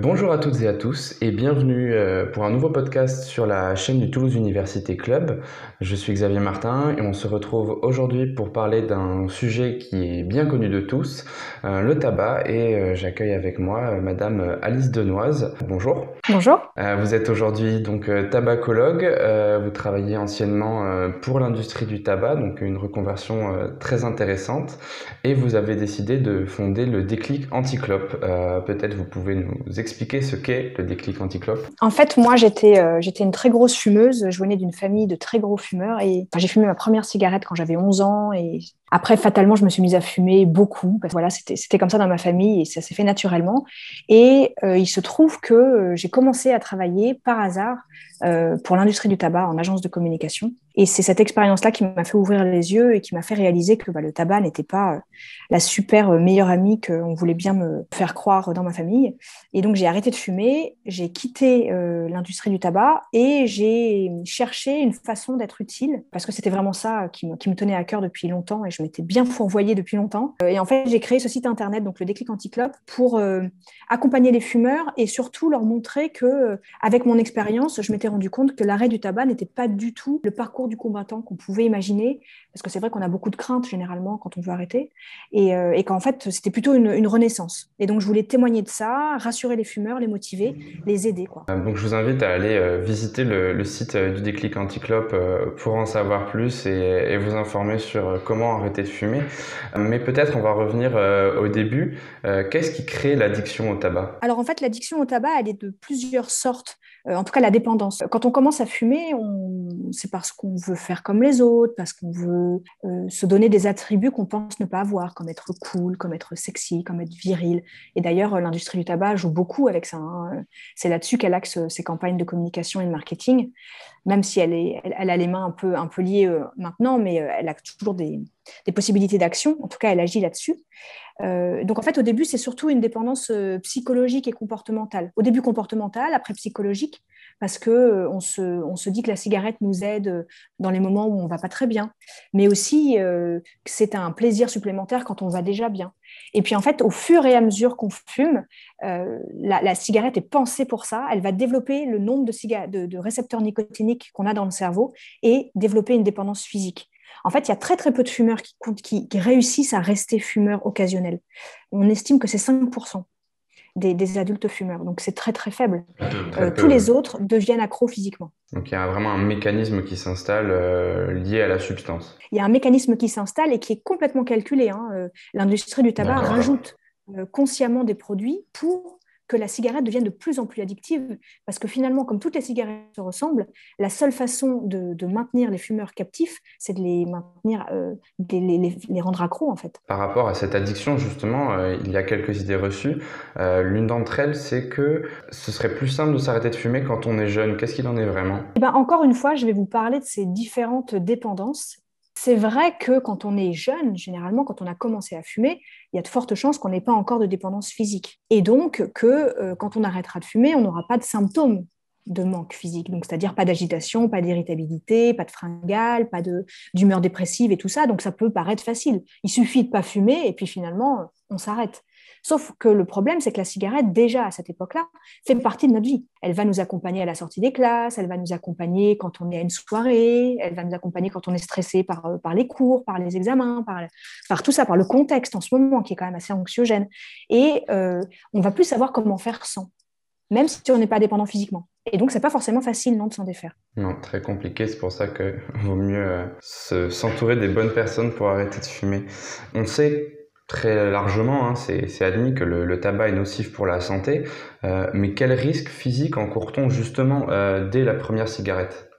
Bonjour à toutes et à tous et bienvenue euh, pour un nouveau podcast sur la chaîne du Toulouse Université Club. Je suis Xavier Martin et on se retrouve aujourd'hui pour parler d'un sujet qui est bien connu de tous, euh, le tabac et euh, j'accueille avec moi Madame Alice Denoise. Bonjour. Bonjour. Vous êtes aujourd'hui donc tabacologue, vous travaillez anciennement pour l'industrie du tabac, donc une reconversion très intéressante et vous avez décidé de fonder le déclic anticlope. Peut-être vous pouvez nous expliquer ce qu'est le déclic anticlope? En fait, moi, j'étais euh, j'étais une très grosse fumeuse. Je venais d'une famille de très gros fumeurs et j'ai fumé ma première cigarette quand j'avais 11 ans et après, fatalement, je me suis mise à fumer beaucoup. Parce que voilà, c'était comme ça dans ma famille et ça s'est fait naturellement. Et euh, il se trouve que euh, j'ai commencé à travailler par hasard pour l'industrie du tabac en agence de communication. Et c'est cette expérience-là qui m'a fait ouvrir les yeux et qui m'a fait réaliser que bah, le tabac n'était pas la super meilleure amie qu'on voulait bien me faire croire dans ma famille. Et donc, j'ai arrêté de fumer, j'ai quitté l'industrie du tabac et j'ai cherché une façon d'être utile parce que c'était vraiment ça qui me, tenait à cœur depuis longtemps et je m'étais bien fourvoyée depuis longtemps. Euh, et en fait, j'ai créé ce site internet, donc le déclic anticlope, pour euh, accompagner les fumeurs et surtout leur montrer que, euh, avec mon expérience, je m'étais rendu compte que l'arrêt du tabac n'était pas du tout le parcours du combattant qu'on pouvait imaginer, parce que c'est vrai qu'on a beaucoup de craintes généralement quand on veut arrêter, et, et qu'en fait, c'était plutôt une, renaissance. Et donc, je voulais témoigner de ça, rassurer les fumeurs, les motiver, les aider. Quoi. Donc, je vous invite à aller visiter le, site du déclic anticlope pour en savoir plus et, et vous informer sur comment arrêter de fumer. Mais peut-être on va revenir euh, au début. Euh, qu'est-ce qui crée l'addiction au tabac? Alors en fait, l'addiction au tabac, elle est de plusieurs sortes. Euh, en tout cas, la dépendance. Quand on commence à fumer, c'est parce qu'on veut faire comme les autres, parce qu'on veut se donner des attributs qu'on pense ne pas avoir, comme être cool, comme être sexy, comme être viril. Et d'ailleurs, l'industrie du tabac joue beaucoup avec ça. Hein. C'est là-dessus qu'elle axe ses campagnes de communication et de marketing même si elle, a les mains un peu, liées euh, maintenant, mais euh, elle a toujours des, des possibilités d'action. En tout cas, elle agit là-dessus. Euh, donc, en fait, au début, c'est surtout une dépendance psychologique et comportementale. Au début, comportementale, après psychologique, parce que se, on se dit que la cigarette nous aide dans les moments où on va pas très bien, mais aussi que c'est un plaisir supplémentaire quand on va déjà bien. Et puis en fait, au fur et à mesure qu'on fume, euh, la, cigarette est pensée pour ça. Elle va développer le nombre de, de, récepteurs nicotiniques qu'on a dans le cerveau et développer une dépendance physique. En fait, il y a très très peu de fumeurs qui, qui réussissent à rester fumeurs occasionnels. On estime que c'est 5% des, adultes fumeurs. Donc c'est très très faible. Euh, tous les autres deviennent accros physiquement. Donc il y a vraiment un mécanisme qui s'installe euh, lié à la substance. Il y a un mécanisme qui s'installe et qui est complètement calculé. Hein. Euh, l'industrie du tabac rajoute consciemment des produits pour que la cigarette devienne de plus en plus addictive, parce que finalement, comme toutes les cigarettes se ressemblent, la seule façon de, maintenir les fumeurs captifs, c'est de les maintenir, euh, les, les, rendre accros en fait. Par rapport à cette addiction, justement, euh, il y a quelques idées reçues. Euh, l'une d'entre elles, c'est que ce serait plus simple de s'arrêter de fumer quand on est jeune. Qu'est-ce qu'il en est vraiment? Eh ben, Encore une fois, je vais vous parler de ces différentes dépendances c'est vrai que quand on est jeune, généralement, quand on a commencé à fumer, il y a de fortes chances qu'on n'ait pas encore de dépendance physique. Et donc que euh, quand on arrêtera de fumer, on n'aura pas de symptômes de manque physique. Donc, c'est-à-dire pas d'agitation, pas d'irritabilité, pas de fringale, pas d'humeur dépressive et tout ça. Donc, ça peut paraître facile. Il suffit de pas fumer et puis finalement, on s'arrête. Sauf que le problème, c'est que la cigarette, déjà à cette époque-là, fait partie de notre vie. Elle va nous accompagner à la sortie des classes, elle va nous accompagner quand on est à une soirée, elle va nous accompagner quand on est stressé par, euh, les cours, par les examens, par, par tout ça, par le contexte en ce moment qui est quand même assez anxiogène. Et euh, on va plus savoir comment faire sans, même si on n'est pas dépendant physiquement. Et donc, c'est pas forcément facile, non, de s'en défaire. Non, très compliqué. C'est pour ça qu'il vaut mieux euh, s'entourer des bonnes personnes pour arrêter de fumer. On sait très largement, hein, c'est admis que le, tabac est nocif pour la santé, euh, mais quel risque physique encourt-on justement euh, dès la première cigarette?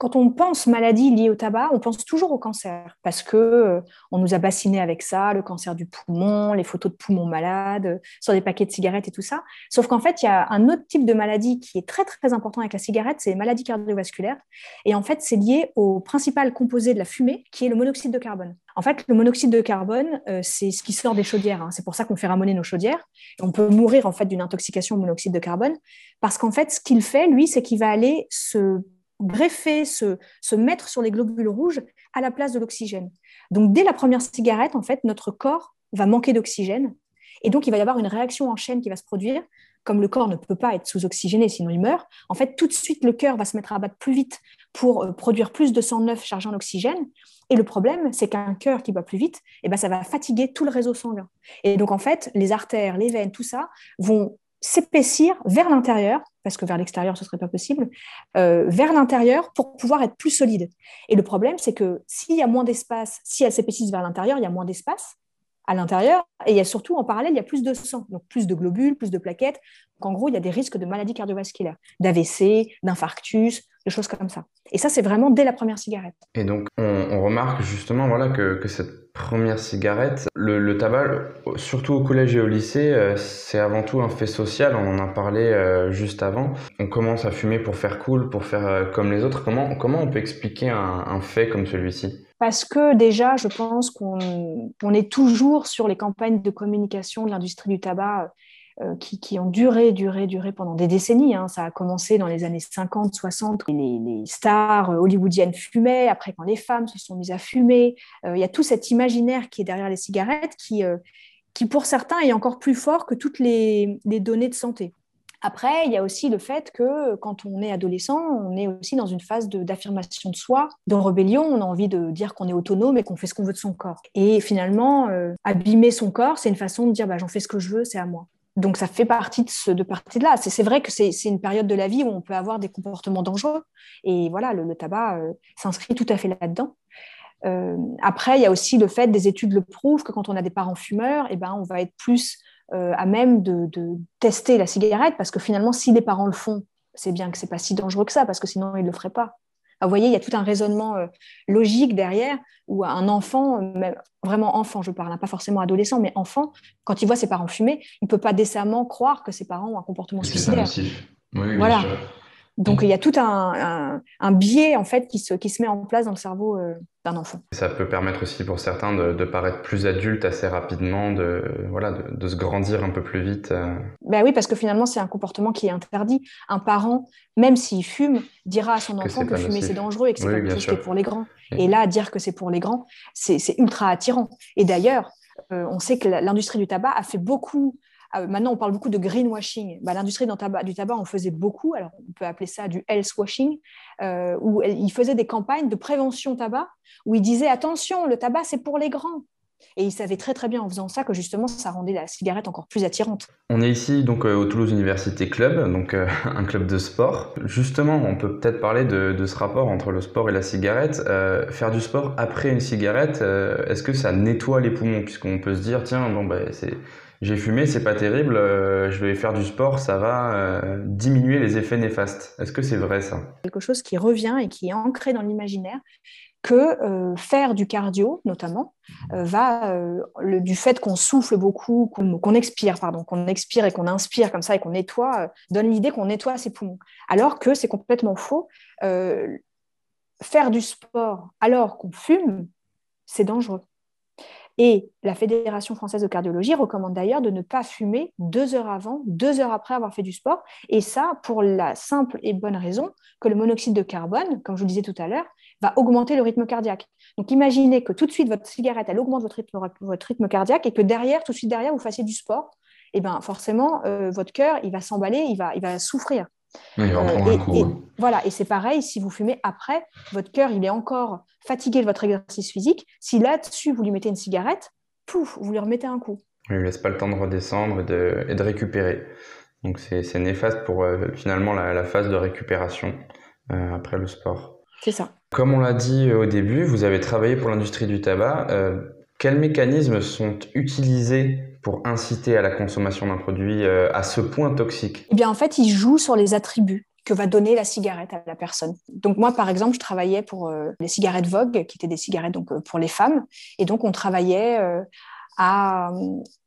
Quand on pense maladie liée au tabac, on pense toujours au cancer parce que euh, on nous a bassiné avec ça, le cancer du poumon, les photos de poumons malades euh, sur des paquets de cigarettes et tout ça. Sauf qu'en fait, il y a un autre type de maladie qui est très très important avec la cigarette, c'est les maladies cardiovasculaires. Et en fait, c'est lié au principal composé de la fumée, qui est le monoxyde de carbone. En fait, le monoxyde de carbone, euh, c'est ce qui sort des chaudières. Hein. C'est pour ça qu'on fait ramoner nos chaudières. On peut mourir en fait d'une intoxication au monoxyde de carbone parce qu'en fait, ce qu'il fait, lui, c'est qu'il va aller se greffer, se, se mettre sur les globules rouges à la place de l'oxygène. Donc, dès la première cigarette, en fait, notre corps va manquer d'oxygène. Et donc, il va y avoir une réaction en chaîne qui va se produire comme le corps ne peut pas être sous-oxygéné, sinon il meurt, en fait, tout de suite, le cœur va se mettre à battre plus vite pour euh, produire plus de sang neuf chargé en oxygène. Et le problème, c'est qu'un cœur qui bat plus vite, eh ben, ça va fatiguer tout le réseau sanguin. Et donc, en fait, les artères, les veines, tout ça vont s'épaissir vers l'intérieur, parce que vers l'extérieur, ce ne serait pas possible, euh, vers l'intérieur pour pouvoir être plus solide. Et le problème, c'est que s'il y a moins d'espace, si elles s'épaississent vers l'intérieur, il y a moins d'espace à l'intérieur, et il y a surtout, en parallèle, il y a plus de sang, donc plus de globules, plus de plaquettes. Donc, en gros, il y a des risques de maladies cardiovasculaires, d'AVC, d'infarctus, de choses comme ça. Et ça, c'est vraiment dès la première cigarette. Et donc, on, remarque justement voilà, que, cette première cigarette, le, tabac, surtout au collège et au lycée, euh, c'est avant tout un fait social. On en a parlé euh, juste avant. On commence à fumer pour faire cool, pour faire euh, comme les autres. Comment, comment on peut expliquer un, fait comme celui-ci? Parce que déjà, je pense qu'on est toujours sur les campagnes de communication de l'industrie du tabac euh, qui, ont duré, duré, duré pendant des décennies. Hein. Ça a commencé dans les années 50, 60. Les, les stars euh, hollywoodiennes fumaient. Après, quand les femmes se sont mises à fumer, euh, il y a tout cet imaginaire qui est derrière les cigarettes qui, qui pour certains, est encore plus fort que toutes les, données de santé. Après, il y a aussi le fait que quand on est adolescent, on est aussi dans une phase d'affirmation de, soi, de rébellion. On a envie de dire qu'on est autonome et qu'on fait ce qu'on veut de son corps. Et finalement, abîmer son corps, c'est une façon de dire bah, j'en fais ce que je veux, c'est à moi donc ça fait partie de, ce, de partie de là. C'est vrai que c'est une période de la vie où on peut avoir des comportements dangereux. Et voilà, le, tabac euh, s'inscrit tout à fait là-dedans. Euh, après, il y a aussi le fait, des études le prouvent, que quand on a des parents fumeurs, eh ben, on va être plus euh, à même de, tester la cigarette, parce que finalement, si les parents le font, c'est bien que c'est pas si dangereux que ça, parce que sinon, ils le feraient pas. Vous voyez, il y a tout un raisonnement logique derrière, où un enfant, vraiment enfant, je parle, hein, pas forcément adolescent, mais enfant, quand il voit ses parents fumer, il ne peut pas décemment croire que ses parents ont un comportement suicidaire. Oui, voilà. Donc il y a tout un, biais en fait qui se, qui se met en place dans le cerveau euh, d'un enfant. Ça peut permettre aussi pour certains de, paraître plus adulte assez rapidement, de, voilà, de, se grandir un peu plus vite. Euh. Ben oui, parce que finalement c'est un comportement qui est interdit. Un parent, même s'il fume, dira à son enfant que, fumer c'est dangereux et que c'est quelque chose qui est pour les grands. Et là, dire que c'est pour les grands, c'est ultra attirant. Et d'ailleurs, euh, on sait que l'industrie du tabac a fait beaucoup ah, maintenant, on parle beaucoup de greenwashing. Bah, L'industrie du tabac en faisait beaucoup. Alors, on peut appeler ça du health washing, euh, où ils faisaient des campagnes de prévention tabac, où ils disaient attention, le tabac, c'est pour les grands. Et ils savaient très très bien en faisant ça que justement ça rendait la cigarette encore plus attirante. On est ici donc euh, au Toulouse Université Club, donc euh, un club de sport. Justement, on peut peut-être parler de, ce rapport entre le sport et la cigarette. faire du sport après une cigarette, est-ce que ça nettoie les poumons? Puisqu'on peut se dire, tiens, bon, bah, c'est j'ai fumé, c'est pas terrible, euh, je vais faire du sport, ça va euh, diminuer les effets néfastes. Est-ce que c'est vrai ça? Quelque chose qui revient et qui est ancré dans l'imaginaire que euh, faire du cardio, notamment, va du fait qu'on souffle beaucoup, qu'on expire, pardon, qu'on expire et qu'on inspire comme ça et qu'on nettoie, donne l'idée qu'on nettoie ses poumons. Alors que c'est complètement faux. faire du sport alors qu'on fume, c'est dangereux. Et la Fédération française de cardiologie recommande d'ailleurs de ne pas fumer deux heures avant, deux heures après avoir fait du sport. Et ça, pour la simple et bonne raison que le monoxyde de carbone, comme je vous le disais tout à l'heure, va augmenter le rythme cardiaque. Donc imaginez que tout de suite, votre cigarette, elle augmente votre rythme, cardiaque et que derrière, tout de suite derrière, vous fassiez du sport. Et eh bien forcément, euh, votre cœur, il va s'emballer, il va souffrir. Euh, et, voilà, et c'est pareil, si vous fumez après, votre cœur, il est encore fatigué de votre exercice physique. Si là-dessus, vous lui mettez une cigarette, pouf, vous lui remettez un coup. Il ne laisse pas le temps de redescendre et de, et de récupérer. Donc c'est néfaste pour euh, finalement la, phase de récupération euh, après le sport. C'est ça. Comme on l'a dit au début, vous avez travaillé pour l'industrie du tabac. quels mécanismes sont utilisés pour inciter à la consommation d'un produit euh, à ce point toxique? Eh bien, en fait, il joue sur les attributs que va donner la cigarette à la personne. Donc moi, par exemple, je travaillais pour euh, les cigarettes Vogue, qui étaient des cigarettes donc euh, pour les femmes, et donc on travaillait à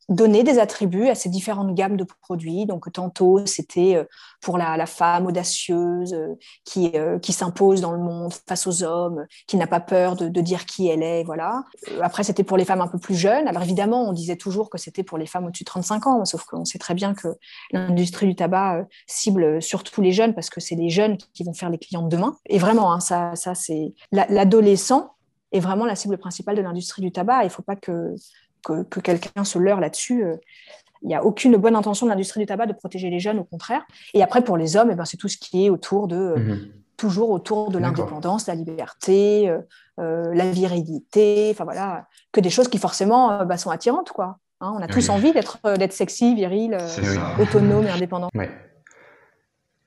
donner des attributs à ces différentes gammes de produits. Donc, tantôt, c'était euh, pour la, femme audacieuse euh, qui, euh, qui s'impose dans le monde face aux hommes, qui n'a pas peur de, dire qui elle est. Voilà. Après, c'était pour les femmes un peu plus jeunes. Alors, évidemment, on disait toujours que c'était pour les femmes au-dessus de 35 ans, sauf qu'on sait très bien que l'industrie du tabac cible surtout les jeunes parce que c'est les jeunes qui vont faire les clients de demain. Et vraiment, hein, ça, ça c'est l'adolescent est vraiment la cible principale de l'industrie du tabac. Il ne faut pas que que, quelqu'un se leurre là-dessus. Euh, Il n'y a aucune bonne intention de l'industrie du tabac de protéger les jeunes, au contraire. Et après, pour les hommes, eh ben, c'est tout ce qui est autour de, mhm. toujours autour de l'indépendance, la liberté, euh, euh, la virilité, enfin voilà, que des choses qui forcément bah, sont attirantes, quoi. Hein. on a tous envie d'être d'être sexy, viril, autonome et indépendant.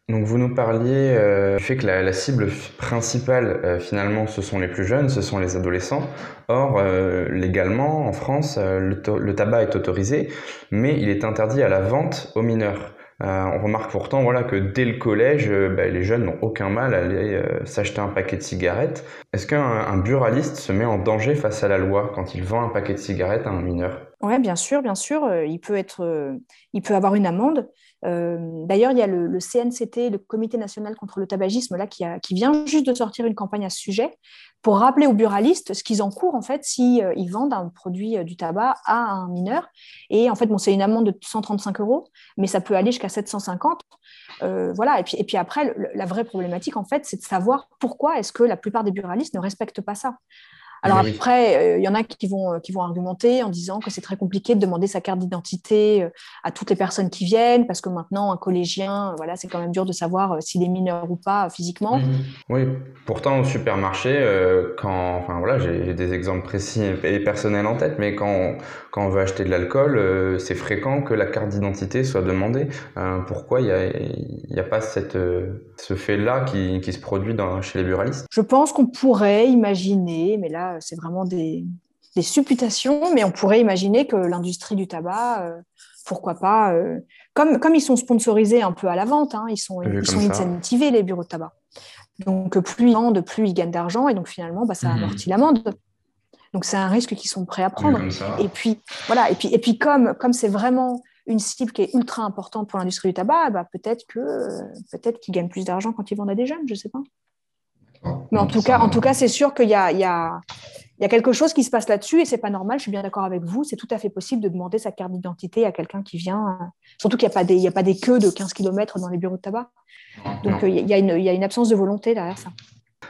Donc vous nous parliez euh, du fait que la, cible principale euh, finalement ce sont les plus jeunes, ce sont les adolescents. Or euh, légalement en France le, tabac est autorisé, mais il est interdit à la vente aux mineurs. on remarque pourtant voilà que dès le collège, bah, les jeunes n'ont aucun mal à aller s'acheter un paquet de cigarettes. Est-ce qu'un buraliste se met en danger face à la loi quand il vend un paquet de cigarettes à un mineur? Oui, bien sûr, bien sûr. il peut être, peut avoir une amende. Euh, d'ailleurs, il y a le, CNCT, le Comité national contre le tabagisme, là, qui, vient juste de sortir une campagne à ce sujet pour rappeler aux buralistes ce qu'ils encourent en fait si euh, ils vendent un produit euh, du tabac à un mineur. Et en fait, bon, c'est une amende de 135 euros, mais ça peut aller jusqu'à 750. voilà. Et puis, et puis après, la vraie problématique en fait, c'est de savoir pourquoi est-ce que la plupart des buralistes ne respectent pas ça. Alors après, euh, il y en a qui vont, euh, qui vont argumenter en disant que c'est très compliqué de demander sa carte d'identité euh, à toutes les personnes qui viennent, parce que maintenant, un collégien, voilà, c'est quand même dur de savoir s'il est mineur ou pas physiquement. Oui, pourtant au supermarché, quand, enfin voilà, j'ai des exemples précis et personnels en tête, mais quand on, quand on veut acheter de l'alcool, c'est fréquent que la carte d'identité soit demandée. pourquoi il n'y a, pas cette, ce fait-là qui, qui, se produit dans, chez les buralistes? Je pense qu'on pourrait imaginer, mais là, c'est vraiment des, supputations, mais on pourrait imaginer que l'industrie du tabac, euh, pourquoi pas, euh, comme, comme ils sont sponsorisés un peu à la vente, hein, ils sont, ils sont incentivés, les bureaux de tabac. Donc, plus ils vendent, plus ils gagnent d'argent, et donc finalement, bah, ça mhm. amortit l'amende. Donc, c'est un risque qu'ils sont prêts à prendre. Et puis, voilà, et puis, et puis comme comme c'est vraiment une cible qui est ultra importante pour l'industrie du tabac, bah, peut-être que peut-être qu'ils gagnent plus d'argent quand ils vendent à des jeunes, je ne sais pas. Mais en tout, cas, en tout cas, c'est sûr qu'il y a, y, y quelque chose qui se passe là-dessus et c'est pas normal. Je suis bien d'accord avec vous. C'est tout à fait possible de demander sa carte d'identité à quelqu'un qui vient. Surtout qu'il n'y a, pas des, il y a pas des queues de 15 km dans les bureaux de tabac. Donc il y, a une, il y, a une, absence de volonté derrière ça.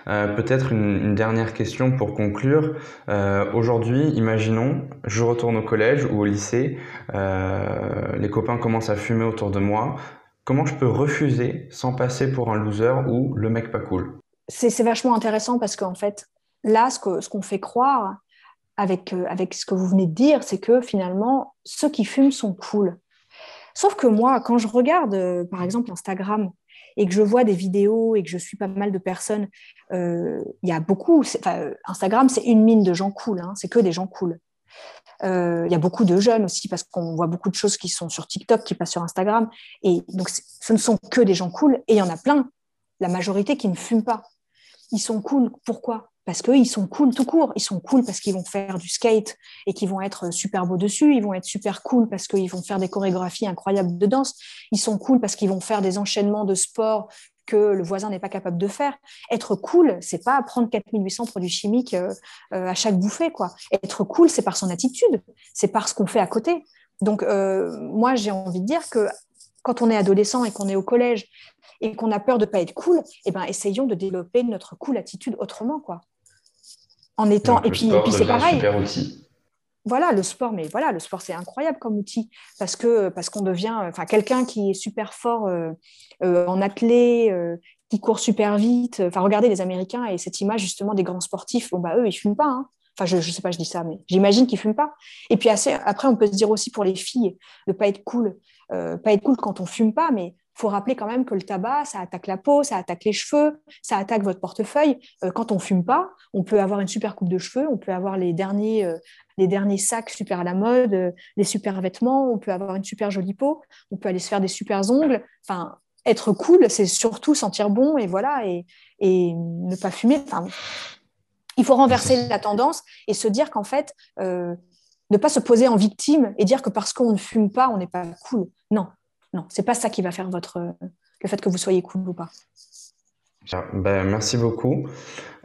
Euh, peut-être une, dernière question pour conclure. Euh, aujourd'hui, imaginons, je retourne au collège ou au lycée, euh, les copains commencent à fumer autour de moi. Comment je peux refuser sans passer pour un loser ou le mec pas cool? C'est vachement intéressant parce qu'en fait, là, ce qu'on fait croire avec, euh, avec ce que vous venez de dire, c'est que finalement, ceux qui fument sont cool. Sauf que moi, quand je regarde, euh, par exemple, Instagram, et que je vois des vidéos et que je suis pas mal de personnes, euh, il y a beaucoup. Instagram, c'est une mine de gens cool, hein, c'est que des gens cool. Il y a beaucoup de jeunes aussi parce qu'on voit beaucoup de choses qui sont sur TikTok, qui passent sur Instagram. Et donc, ce ne sont que des gens cool. Et il y en a plein, la majorité qui ne fument pas ils sont cool. Pourquoi? Parce qu'ils sont cool tout court. Ils sont cool parce qu'ils vont faire du skate et qu'ils vont être super beaux dessus. Ils vont être super cool parce qu'ils vont faire des chorégraphies incroyables de danse. Ils sont cool parce qu'ils vont faire des enchaînements de sport que le voisin n'est pas capable de faire. Être cool, c'est pas prendre 4800 produits chimiques euh, euh, à chaque bouffée. quoi. Être cool, c'est par son attitude, c'est par ce qu'on fait à côté. Donc, euh, moi, j'ai envie de dire que quand on est adolescent et qu'on est au collège et qu'on a peur de ne pas être cool, eh ben, essayons de développer notre cool attitude autrement. quoi. En étant... et puis, puis c'est pareil. Voilà, le sport, mais voilà, le sport, c'est incroyable comme outil parce que parce qu'on devient, enfin, quelqu'un qui est super fort euh, euh, en athlé, euh, qui court super vite. Enfin, regardez les Américains et cette image justement des grands sportifs. Bon, bah eux, ils fument pas. Hein. Enfin, je ne sais pas, je dis ça, mais j'imagine qu'ils fument pas. Et puis après, on peut se dire aussi pour les filles de pas être cool, pas être cool quand on fume pas, mais faut rappeler quand même que le tabac, ça attaque la peau, ça attaque les cheveux, ça attaque votre portefeuille. Euh, quand on fume pas, on peut avoir une super coupe de cheveux, on peut avoir les derniers, euh, les derniers sacs super à la mode, euh, les super vêtements, on peut avoir une super jolie peau, on peut aller se faire des super ongles. Enfin, être cool, c'est surtout sentir bon et voilà et, ne pas fumer. Enfin, il faut renverser la tendance et se dire qu'en fait, ne pas se poser en victime et dire que parce qu'on ne fume pas, on n'est pas cool. Non, non, c'est pas ça qui va faire votre le fait que vous soyez cool ou pas. Ben, merci beaucoup.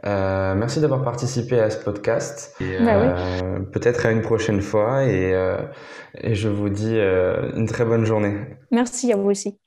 Euh, merci d'avoir participé à ce podcast. Et, bah euh, Peut-être à une prochaine fois et, euh, et je vous dis une très bonne journée. Merci à vous aussi.